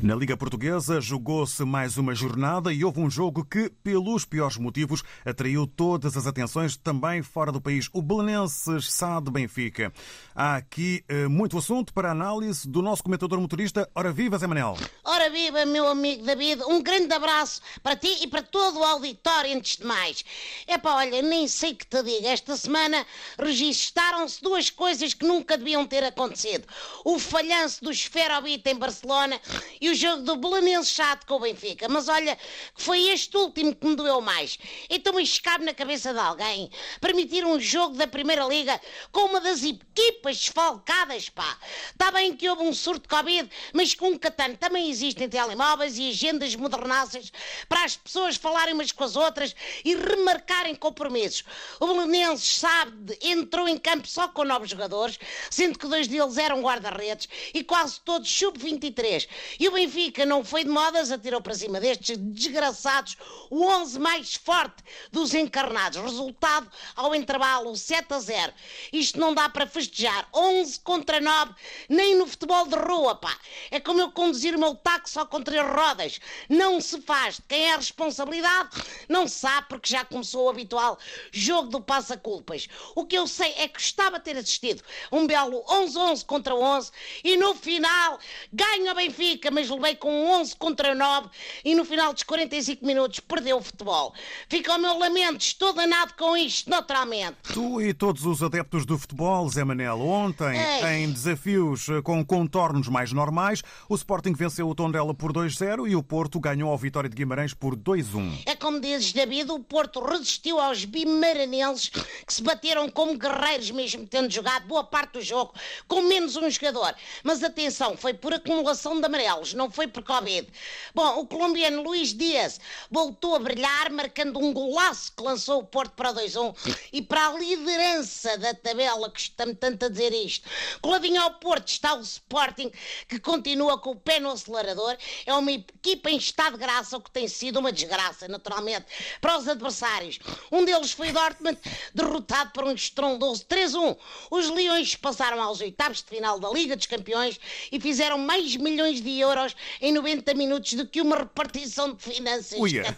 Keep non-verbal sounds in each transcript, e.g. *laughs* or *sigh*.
Na Liga Portuguesa jogou-se mais uma jornada e houve um jogo que, pelos piores motivos, atraiu todas as atenções também fora do país. O Belenenses Sade Benfica. Há aqui uh, muito assunto para análise do nosso comentador motorista. Ora viva, Zé Manel. Ora viva, meu amigo David. Um grande abraço para ti e para todo o auditório antes de mais. Epá, olha, nem sei que te diga. Esta semana registaram-se duas coisas que nunca deviam ter acontecido. O falhanço do Esferobit em Barcelona e o jogo do Belenenses chato com o Benfica. Mas olha, que foi este último que me doeu mais. Então me cabe na cabeça de alguém permitir um jogo da Primeira Liga com uma das equipas desfalcadas, pá. Está bem que houve um surto de Covid, mas com um catano também existem telemóveis e agendas modernaças para as pessoas falarem umas com as outras e remarcarem compromissos. O Belenenses, sabe, entrou em campo só com novos jogadores, sendo que dois deles eram guarda-redes e quase todos sub-23. E o Benfica não foi de modas, atirou para cima destes desgraçados o 11 mais forte dos encarnados. Resultado, ao intervalo, 7 a 0. Isto não dá para festejar. 11 contra 9, nem no futebol de rua, pá. É como eu conduzir o meu táxi só com três rodas. Não se faz. Quem é a responsabilidade? Não se sabe, porque já começou o habitual jogo do passa-culpas. O que eu sei é que gostava de ter assistido um belo 11-11 contra 11 e no final ganha o Benfica, mas levei com 11 contra 9 e no final dos 45 minutos perdeu o futebol. Fica o meu lamento, estou danado com isto, naturalmente. Tu e todos os adeptos do futebol, Zé Manel, ontem, Ei. em desafios eh, com contornos mais normais, o Sporting venceu o Tondela por 2-0 e o Porto ganhou a Vitória de Guimarães por 2-1. É como dizes, David, o Porto resistiu aos bimaranenses que se bateram como guerreiros mesmo tendo jogado boa parte do jogo com menos um jogador. Mas atenção, foi por acumulação de amarelos, não foi por Covid. Bom, o colombiano Luís Dias voltou a brilhar, marcando um golaço que lançou o Porto para 2-1 e para a liderança da tabela, que está-me tanto a dizer isto. Coladinho ao Porto está o Sporting, que continua com o pé no acelerador. É uma equipa em estado de graça, o que tem sido uma desgraça, naturalmente, para os adversários. Um deles foi Dortmund, derrotado por um estrondoso 3-1. Os Leões passaram aos oitavos de final da Liga dos Campeões e fizeram mais milhões de euros em 90 minutos do que uma repartição de finanças Uia.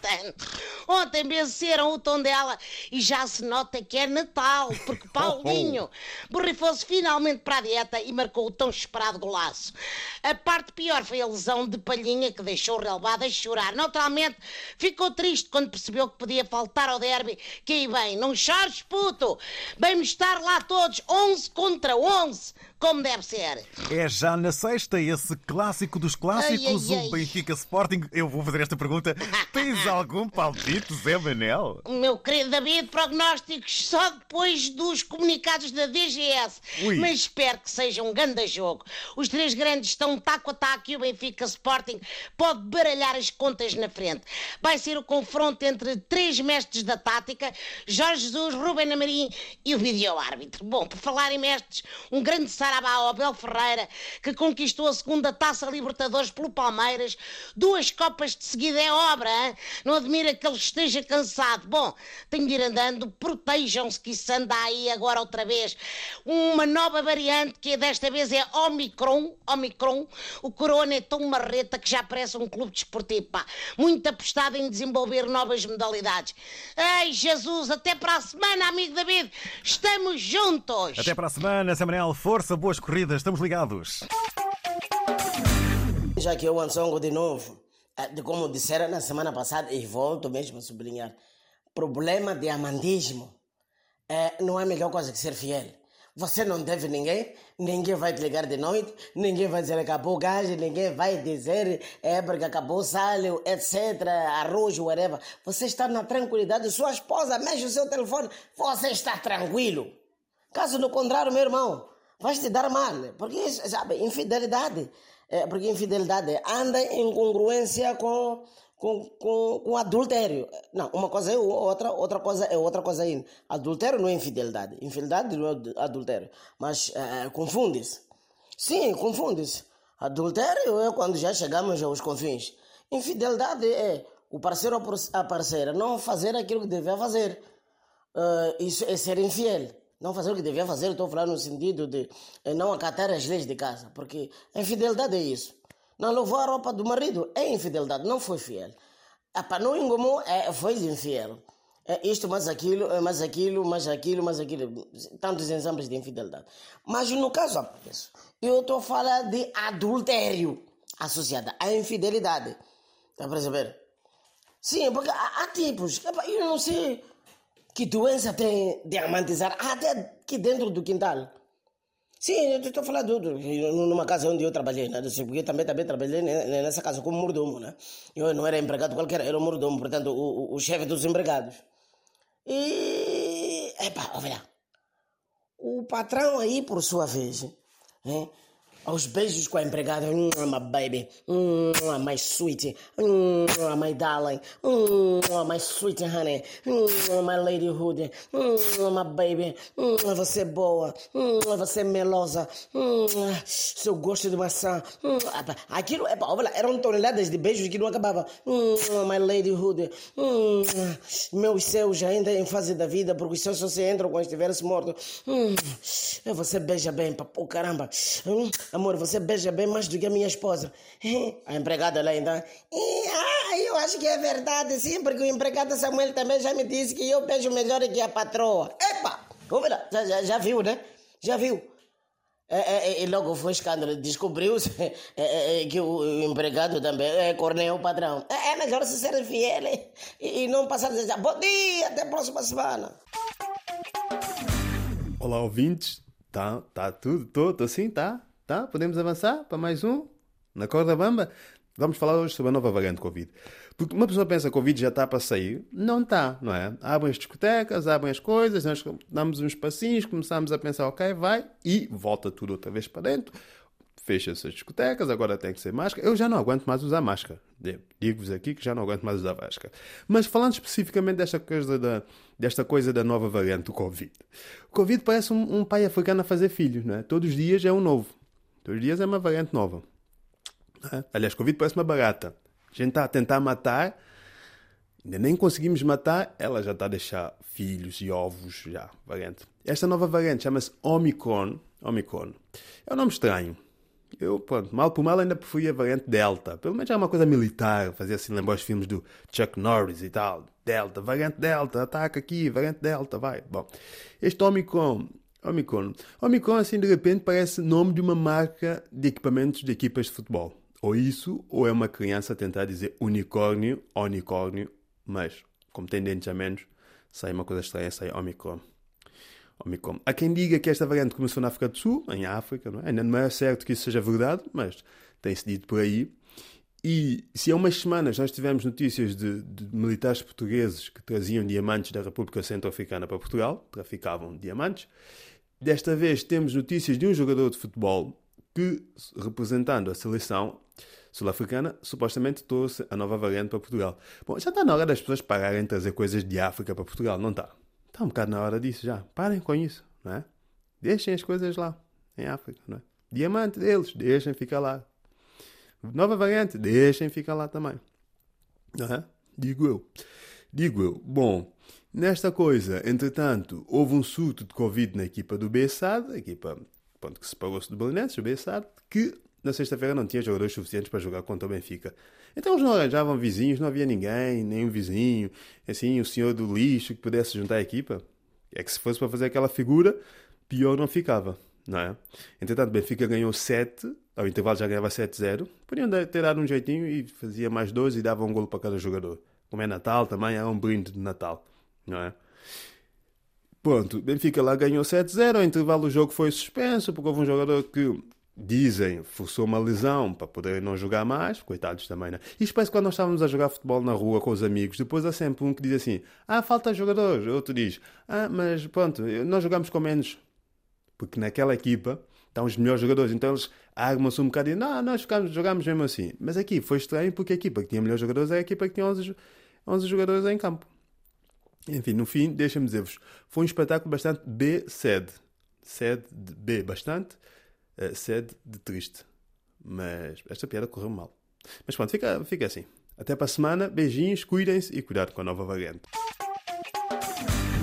Ontem venceram o tom dela e já se nota que é Natal, porque *laughs* Paulinho borrifou-se finalmente para a dieta e marcou o tão esperado golaço. A parte pior foi a lesão de Palhinha que deixou o relevado a chorar. Naturalmente, ficou triste quando percebeu que podia faltar ao derby. Que aí bem, não chores, puto! Vamos estar lá todos, 11 contra 11 como deve ser. É já na sexta esse clássico dos clássicos, ai, ai, ai. o Benfica Sporting. Eu vou fazer esta pergunta. *laughs* Tens algum palpite, Zé Manel? Meu querido David, prognósticos só depois dos comunicados da DGS. Ui. Mas espero que seja um grande jogo. Os três grandes estão taco a taco e o Benfica Sporting pode baralhar as contas na frente. Vai ser o confronto entre três mestres da tática, Jorge Jesus, Ruben Amorim e o vídeo-árbitro. Bom, por falar em mestres, um grande Sarabá ao Abel Ferreira, que conquistou a segunda taça Libertadores pelo Palmeiras. Duas copas de seguida é obra, hein? não admira que ele esteja cansado. Bom, tem de ir andando, protejam-se que isso anda aí agora outra vez. Uma nova variante que desta vez é Omicron. Omicron. O Corona é tão marreta que já parece um clube desportivo, pá. Muito apostado em desenvolver novas modalidades. Ei, Jesus, até para a semana, amigo David. Estamos juntos. Até para a semana, Samuel. Força, boas corridas, estamos ligados. Já que eu Ansongo de novo, eh, de como disseram na semana passada, e volto mesmo a sublinhar, problema de amandismo é, não é a melhor coisa que ser fiel. Você não deve ninguém, ninguém vai te ligar de noite, ninguém vai dizer acabou o gás, ninguém vai dizer é porque acabou o sálio, etc., arroz, whatever. Você está na tranquilidade, sua esposa mexe o seu telefone, você está tranquilo. Caso contrário, meu irmão, vai te dar mal. Porque, sabe, infidelidade. É, porque infidelidade anda em congruência com, com, com, com adultério. Não, uma coisa é outra, outra coisa é outra coisa ainda. Adultério não é infidelidade. Infidelidade não é adultério. Mas é, confunde-se. Sim, confunde-se. Adultério é quando já chegamos aos confins. Infidelidade é o parceiro ou a parceira não fazer aquilo que deve fazer. Uh, isso é ser infiel não fazer o que devia fazer, estou falando no sentido de eh, não acatar as leis de casa, porque a infidelidade é isso. Não lavou a roupa do marido. É infidelidade, não foi fiel. Não engomou, é, foi infiel. É isto, mais aquilo, é mais aquilo, mais aquilo, mais aquilo. Tantos exemplos de infidelidade. Mas no caso eu estou falando de adultério associado à infidelidade. Está a perceber? Sim, porque há, há tipos. Eu não sei que doença tem de amantizar até aqui dentro do quintal. Sim, eu estou falando numa casa onde eu trabalhei, né? Porque também, também trabalhei nessa casa como mordomo, né? Eu não era empregado qualquer, era um mordomo, portanto, o, o, o chefe dos empregados. E. Epa, olha. O patrão aí, por sua vez, né? Aos beijos com a empregada. My baby. My sweet. My darling. My sweet honey. My ladyhood. My baby. Você é boa. Você é melosa. Seu gosto de maçã. Aquilo, olha, eram toneladas de beijos que não acabava. My ladyhood. Meus céus ainda em fase da vida, porque os céus só se entram quando estivesse morto. Você beija bem, papo, caramba. Amor, você beija bem mais do que a minha esposa. *laughs* A empregada lá então. Ah, eu acho que é verdade, sim, porque o empregado Samuel também já me disse que eu beijo melhor que a patroa. Epa! Já, já, já viu, né? Já viu? É, é, é, e logo foi escândalo. Descobriu-se *laughs* que o, empregado também é corneio o patrão. É, melhor se ser fiel e, e não passar dizer bom dia, até a próxima semana. Olá, ouvintes. Tá, tá tudo, todo assim, tá? Tá? Podemos avançar para mais um? Na corda bamba? Vamos falar hoje sobre a nova variante Covid. Porque uma pessoa pensa que Covid já está para sair. Não está, não é? Abrem as discotecas, abrem as coisas, nós damos uns passinhos, começamos a pensar, ok, vai, e volta tudo outra vez para dentro fecha-se as discotecas, agora tem que ser máscara. Eu já não aguento mais usar máscara. Digo-vos aqui que já não aguento mais usar máscara. Mas falando especificamente desta coisa da, desta coisa da nova variante do Covid. O Covid parece um, um pai africano a fazer filhos, não é? Todos os dias é um novo. Os dias é uma variante nova. É? Aliás, Covid parece uma barata. A gente está a tentar matar, ainda nem conseguimos matar, ela já está a deixar filhos e ovos já, variante. Esta nova variante chama-se Omicron. Omicron. É um nome estranho. Eu, pronto, mal por mal ainda preferia a variante Delta. Pelo menos é uma coisa militar, fazia assim lembrar os filmes do Chuck Norris e tal. Delta, variante Delta, ataca aqui, variante Delta, vai. Bom, este Omicron Omicron. Omicron, assim, de repente, parece nome de uma marca de equipamentos de equipas de futebol. Ou isso, ou é uma criança a tentar dizer unicórnio, unicórnio, mas, como tem dentes a menos, sai uma coisa estranha, sai Omicron. Omicron. Há quem diga que esta variante começou na África do Sul, em África, não é? Ainda não é certo que isso seja verdade, mas tem-se dito por aí. E se há umas semanas nós tivemos notícias de, de, militares portugueses que traziam diamantes da República Centro-Africana para Portugal, traficavam diamantes, Desta vez temos notícias de um jogador de futebol que, representando a seleção sul-africana, supostamente trouxe a nova variante para Portugal. Bom, já está na hora das pessoas pararem de trazer coisas de África para Portugal, não está? Está um bocado na hora disso já. Parem com isso, não é? Deixem as coisas lá, em África, não é? Diamante deles, deixem ficar lá. Nova variante, deixem ficar lá também. É? Digo eu. Digo eu. Bom, Nesta coisa, entretanto, houve um surto de Covid na equipa do Bessade, a equipa pronto, que separou-se do Belenenses, o Bessade, que na sexta-feira não tinha jogadores suficientes para jogar contra o Benfica. Então eles não arranjavam vizinhos, não havia ninguém, nenhum vizinho, assim, o senhor do lixo que pudesse juntar a equipa. É que se fosse para fazer aquela figura, pior não ficava, não é? Entretanto, Benfica ganhou 7, ao intervalo já ganhava 7-0. Podiam ter dado um jeitinho e fazia mais 12 e dava um golo para cada jogador. Como é Natal, também é um brinde de Natal não é? Pronto, Benfica lá ganhou 7-0, ao intervalo o jogo foi suspenso, porque houve um jogador que dizem forçou uma lesão para poder não jogar mais, coitados também, né? Isto parece quando nós estávamos a jogar futebol na rua com os amigos, depois há sempre um que diz assim, ah, falta jogadores, outro diz, ah, mas pronto, nós jogamos com menos, porque naquela equipa estão os melhores jogadores, então eles armam-se um bocado e não, nós ficamos, jogamos mesmo assim. Mas aqui foi estranho porque a equipa que tinha melhores jogadores é a equipa que tinha 11, 11 jogadores em campo. Enfim, no fim, deixa-me dizer-vos, foi um espetáculo bastante B-sede. Sede de B, bastante. Uh, sede de triste. Mas esta piada correu mal. Mas pronto, fica, fica assim. Até para a semana, beijinhos, cuidem-se e cuidado com a nova variante.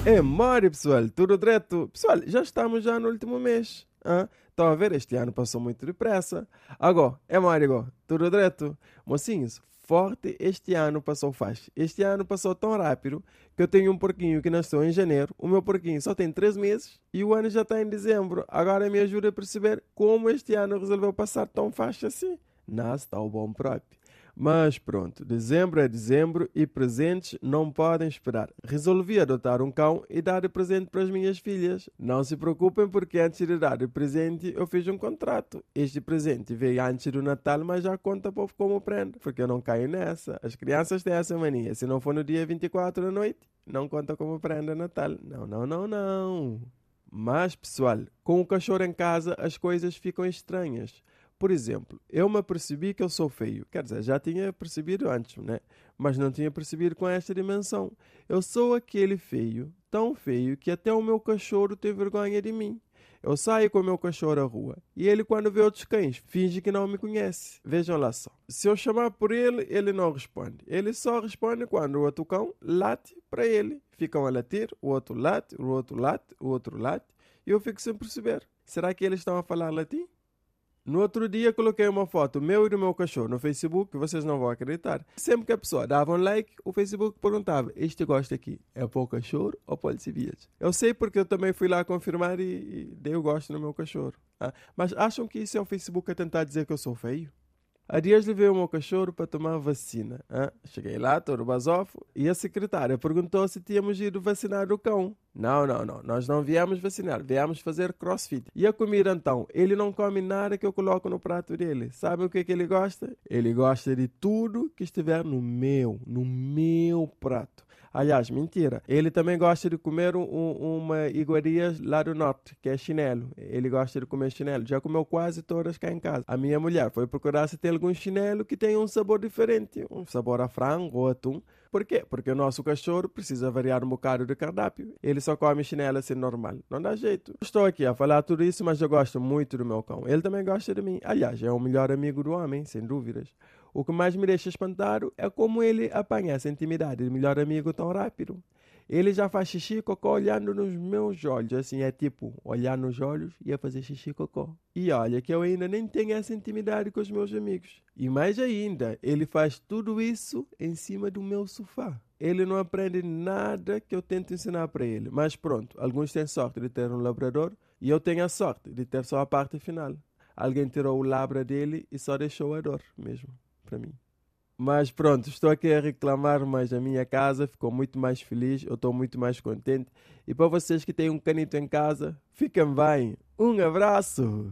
É, Mário, pessoal, tudo direto. Pessoal, já estamos já no último mês. Ah, estão a ver, este ano passou muito depressa. Agora, é Mário, tudo direto. Mocinhos, forte este ano passou faz. Este ano passou tão rápido que eu tenho um porquinho que nasceu em janeiro. O meu porquinho só tem três meses e o ano já está em dezembro. Agora me ajuda a perceber como este ano resolveu passar tão fácil assim. Nasce está o bom próprio. Mas pronto, dezembro é dezembro e presentes não podem esperar. Resolvi adotar um cão e dar de presente para as minhas filhas. Não se preocupem porque antes de dar o presente eu fiz um contrato. Este presente veio antes do Natal, mas já conta como prenda, porque eu não caio nessa. As crianças têm essa mania. Se não for no dia 24 da noite, não conta como prenda Natal. Não, não, não, não. Mas, pessoal, com o cachorro em casa as coisas ficam estranhas. Por exemplo, eu me percebi que eu sou feio. Quer dizer, já tinha percebido antes, né? Mas não tinha percebido com esta dimensão. Eu sou aquele feio, tão feio, que até o meu cachorro tem vergonha de mim. Eu saio com o meu cachorro à rua e ele, quando vê outros cães, finge que não me conhece. Vejam lá só. Se eu chamar por ele, ele não responde. Ele só responde quando o outro cão late para ele. Ficam a latir, o outro late, o outro late, o outro late. E eu fico sem perceber. Será que eles estão a falar latim? No outro dia coloquei uma foto meu e do meu cachorro no Facebook, vocês não vão acreditar. Sempre que a pessoa dava um like, o Facebook perguntava: Este gosta aqui é para o cachorro ou para o Eu sei porque eu também fui lá confirmar e, e dei o gosto no meu cachorro. Ah, mas acham que isso é o Facebook a tentar dizer que eu sou feio? Há dias levei o meu cachorro para tomar vacina. Cheguei lá, todo basofo, e a secretária perguntou se tínhamos ido vacinar o cão. Não, não, não, nós não viemos vacinar, viemos fazer crossfit. E a comida então? Ele não come nada que eu coloco no prato dele. Sabe o que, que ele gosta? Ele gosta de tudo que estiver no meu, no meu prato. Aliás, mentira. Ele também gosta de comer um, uma iguaria lá do norte, que é chinelo. Ele gosta de comer chinelo. Já comeu quase todas cá em casa. A minha mulher foi procurar se tem algum chinelo que tenha um sabor diferente. Um sabor a frango ou atum. Por quê? Porque o nosso cachorro precisa variar um bocado de cardápio. Ele só come chinelo assim normal. Não dá jeito. Estou aqui a falar tudo isso, mas eu gosto muito do meu cão. Ele também gosta de mim. Aliás, é o melhor amigo do homem, sem dúvidas. O que mais me deixa espantado é como ele apanha essa intimidade de melhor amigo tão rápido. Ele já faz xixi e cocô olhando nos meus olhos, assim, é tipo, olhar nos olhos e a fazer xixi e cocô. E olha que eu ainda nem tenho essa intimidade com os meus amigos. E mais ainda, ele faz tudo isso em cima do meu sofá. Ele não aprende nada que eu tento ensinar para ele. Mas pronto, alguns têm sorte de ter um labrador e eu tenho a sorte de ter só a parte final. Alguém tirou o labra dele e só deixou a dor mesmo para mim. Mas pronto, estou aqui a reclamar, mas a minha casa ficou muito mais feliz, eu estou muito mais contente. E para vocês que têm um canito em casa, fiquem bem. Um abraço!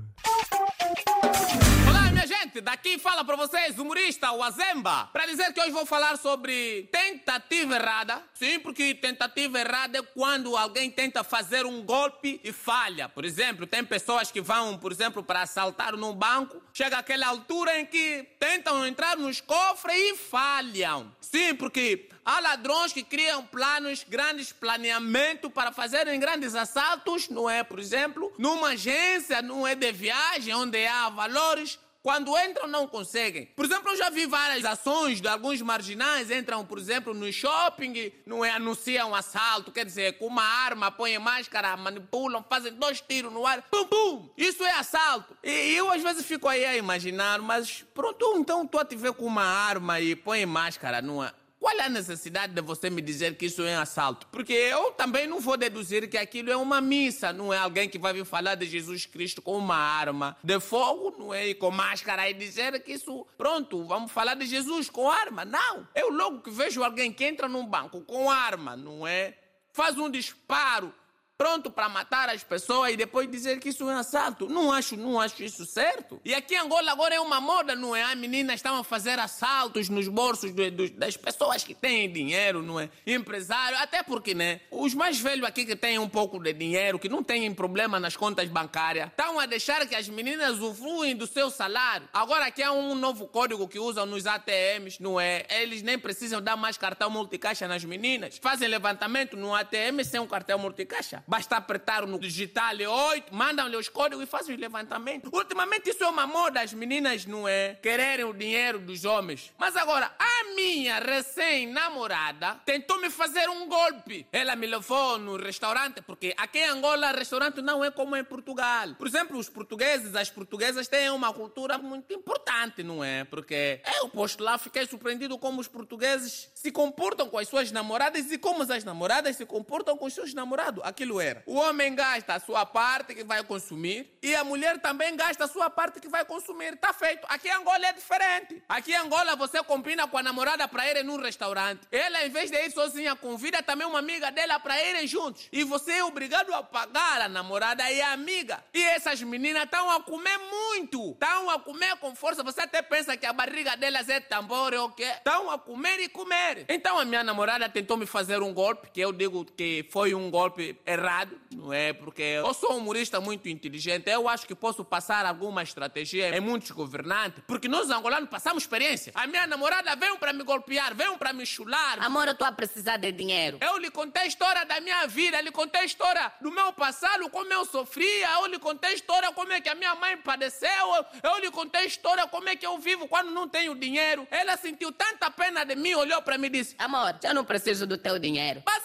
Gente, daqui fala para vocês, humorista, o Azemba, para dizer que hoje vou falar sobre tentativa errada. Sim, porque tentativa errada é quando alguém tenta fazer um golpe e falha. Por exemplo, tem pessoas que vão, por exemplo, para assaltar num banco, chega aquela altura em que tentam entrar nos cofres e falham. Sim, porque há ladrões que criam planos, grandes planeamento para fazerem grandes assaltos, não é? Por exemplo, numa agência, não é de viagem, onde há valores quando entram, não conseguem. Por exemplo, eu já vi várias ações de alguns marginais, entram, por exemplo, no shopping, não é, anunciam assalto, quer dizer, com uma arma, põem máscara, manipulam, fazem dois tiros no ar, pum, pum. Isso é assalto. E eu às vezes fico aí a imaginar, mas pronto, então tu a te ver com uma arma e põe máscara, é? Qual é a necessidade de você me dizer que isso é um assalto? Porque eu também não vou deduzir que aquilo é uma missa, não é alguém que vai vir falar de Jesus Cristo com uma arma de fogo, não é? E com máscara e dizer que isso, pronto, vamos falar de Jesus com arma. Não. Eu logo que vejo alguém que entra num banco com arma, não é? Faz um disparo pronto para matar as pessoas e depois dizer que isso é um assalto. Não acho, não acho isso certo. E aqui em Angola agora é uma moda, não é? As meninas estão a fazer assaltos nos bolsos do, do, das pessoas que têm dinheiro, não é? Empresário, até porque, né? Os mais velhos aqui que têm um pouco de dinheiro, que não têm problema nas contas bancárias, estão a deixar que as meninas usufruem do seu salário. Agora aqui há um novo código que usam nos ATMs, não é? Eles nem precisam dar mais cartão multicaixa nas meninas. Fazem levantamento no ATM sem um cartão multicaixa. Basta apertar no digital 8, mandam-lhe os códigos e fazem os levantamentos. Ultimamente isso é uma moda, as meninas não é? Quererem o dinheiro dos homens. Mas agora, a minha recém-namorada tentou me fazer um golpe. Ela me levou no restaurante, porque aqui em Angola restaurante não é como em Portugal. Por exemplo, os portugueses, as portuguesas têm uma cultura muito importante, não é? Porque eu posto lá, fiquei surpreendido como os portugueses se comportam com as suas namoradas e como as namoradas se comportam com os seus namorados. Aquilo era. O homem gasta a sua parte que vai consumir e a mulher também gasta a sua parte que vai consumir. Tá feito. Aqui em Angola é diferente. Aqui em Angola você combina com a namorada para irem num restaurante. Ela, em vez de ir sozinha, convida também uma amiga dela para irem juntos. E você é obrigado a pagar a namorada e a amiga. E essas meninas estão a comer muito. Estão a comer com força. Você até pensa que a barriga delas é tambor ou o quê? Estão a comer e comer. Então a minha namorada tentou me fazer um golpe, que eu digo que foi um golpe errado, não é? Porque eu sou um humorista muito inteligente. Eu acho que posso passar alguma estratégia em muitos governantes, porque nós angolanos passamos experiência. A minha namorada veio para me golpear, veio para me chular. Amor, eu estou a precisar de dinheiro. Eu lhe contei a história da minha vida, lhe contei a história do meu passado, como eu sofria, eu lhe contei a história como é que a minha mãe padeceu, eu lhe contei a história como é que eu vivo quando não tenho dinheiro. Ela sentiu tanta pena de mim, olhou para mim e disse: Amor, eu não preciso do teu dinheiro. Mas